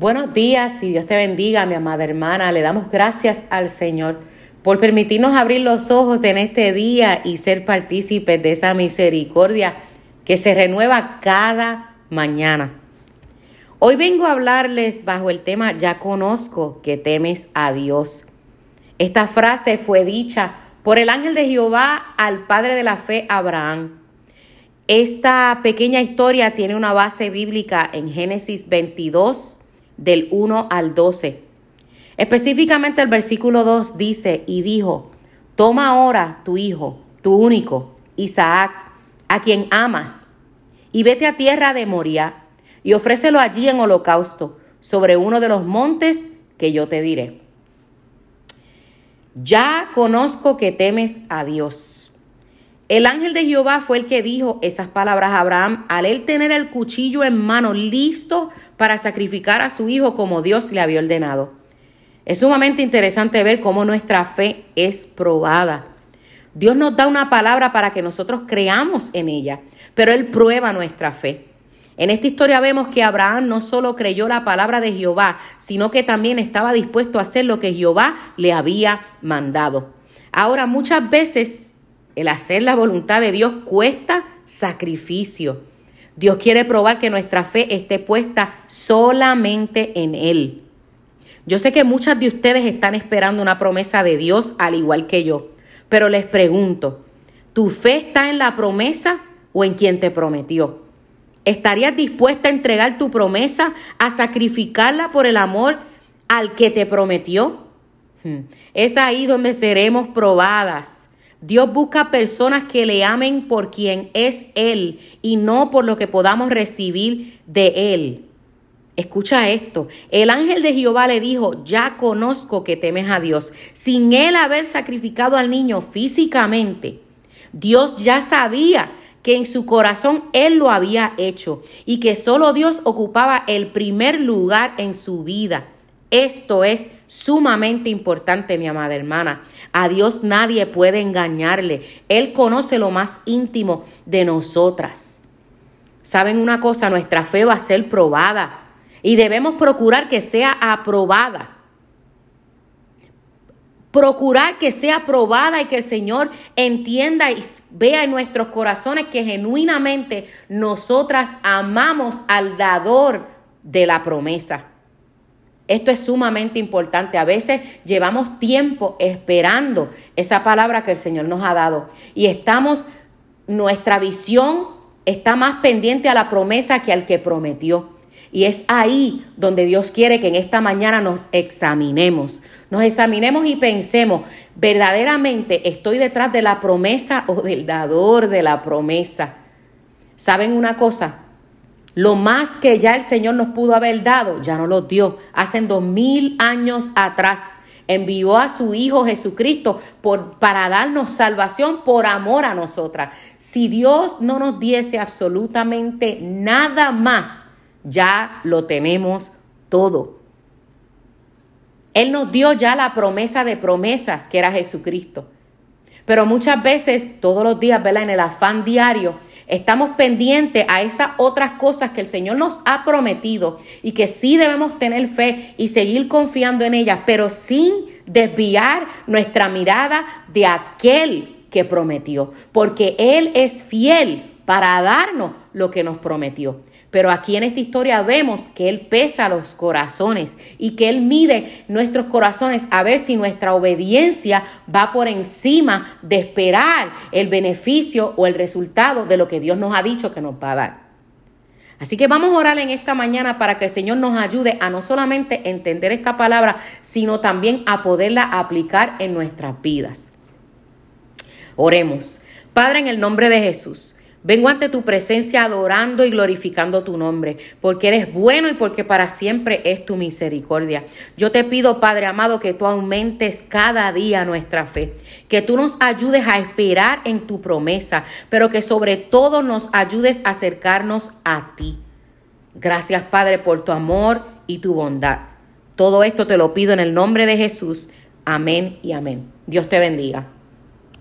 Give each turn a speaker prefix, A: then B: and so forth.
A: Buenos días y Dios te bendiga, mi amada hermana. Le damos gracias al Señor por permitirnos abrir los ojos en este día y ser partícipes de esa misericordia que se renueva cada mañana. Hoy vengo a hablarles bajo el tema Ya conozco que temes a Dios. Esta frase fue dicha por el ángel de Jehová al padre de la fe Abraham. Esta pequeña historia tiene una base bíblica en Génesis 22, del 1 al 12. Específicamente el versículo 2 dice, y dijo, toma ahora tu hijo, tu único, Isaac, a quien amas, y vete a tierra de Moria, y ofrécelo allí en holocausto, sobre uno de los montes que yo te diré. Ya conozco que temes a Dios. El ángel de Jehová fue el que dijo esas palabras a Abraham al él tener el cuchillo en mano listo para sacrificar a su hijo como Dios le había ordenado. Es sumamente interesante ver cómo nuestra fe es probada. Dios nos da una palabra para que nosotros creamos en ella, pero Él prueba nuestra fe. En esta historia vemos que Abraham no solo creyó la palabra de Jehová, sino que también estaba dispuesto a hacer lo que Jehová le había mandado. Ahora, muchas veces el hacer la voluntad de Dios cuesta sacrificio. Dios quiere probar que nuestra fe esté puesta solamente en Él. Yo sé que muchas de ustedes están esperando una promesa de Dios al igual que yo, pero les pregunto, ¿tu fe está en la promesa o en quien te prometió? ¿Estarías dispuesta a entregar tu promesa, a sacrificarla por el amor al que te prometió? Hmm. Es ahí donde seremos probadas. Dios busca personas que le amen por quien es Él y no por lo que podamos recibir de Él. Escucha esto, el ángel de Jehová le dijo, ya conozco que temes a Dios. Sin él haber sacrificado al niño físicamente, Dios ya sabía que en su corazón él lo había hecho y que solo Dios ocupaba el primer lugar en su vida. Esto es sumamente importante, mi amada hermana. A Dios nadie puede engañarle. Él conoce lo más íntimo de nosotras. ¿Saben una cosa? Nuestra fe va a ser probada y debemos procurar que sea aprobada. Procurar que sea aprobada y que el Señor entienda y vea en nuestros corazones que genuinamente nosotras amamos al dador de la promesa. Esto es sumamente importante. A veces llevamos tiempo esperando esa palabra que el Señor nos ha dado y estamos, nuestra visión está más pendiente a la promesa que al que prometió. Y es ahí donde Dios quiere que en esta mañana nos examinemos. Nos examinemos y pensemos, verdaderamente estoy detrás de la promesa o del dador de la promesa. ¿Saben una cosa? Lo más que ya el Señor nos pudo haber dado, ya no lo dio. Hace dos mil años atrás envió a su Hijo Jesucristo por, para darnos salvación por amor a nosotras. Si Dios no nos diese absolutamente nada más, ya lo tenemos todo. Él nos dio ya la promesa de promesas, que era Jesucristo. Pero muchas veces, todos los días, ¿verdad? En el afán diario, estamos pendientes a esas otras cosas que el Señor nos ha prometido y que sí debemos tener fe y seguir confiando en ellas, pero sin desviar nuestra mirada de aquel que prometió, porque Él es fiel para darnos lo que nos prometió. Pero aquí en esta historia vemos que Él pesa los corazones y que Él mide nuestros corazones a ver si nuestra obediencia va por encima de esperar el beneficio o el resultado de lo que Dios nos ha dicho que nos va a dar. Así que vamos a orar en esta mañana para que el Señor nos ayude a no solamente entender esta palabra, sino también a poderla aplicar en nuestras vidas. Oremos. Padre, en el nombre de Jesús. Vengo ante tu presencia adorando y glorificando tu nombre, porque eres bueno y porque para siempre es tu misericordia. Yo te pido, Padre amado, que tú aumentes cada día nuestra fe, que tú nos ayudes a esperar en tu promesa, pero que sobre todo nos ayudes a acercarnos a ti. Gracias, Padre, por tu amor y tu bondad. Todo esto te lo pido en el nombre de Jesús. Amén y amén. Dios te bendiga.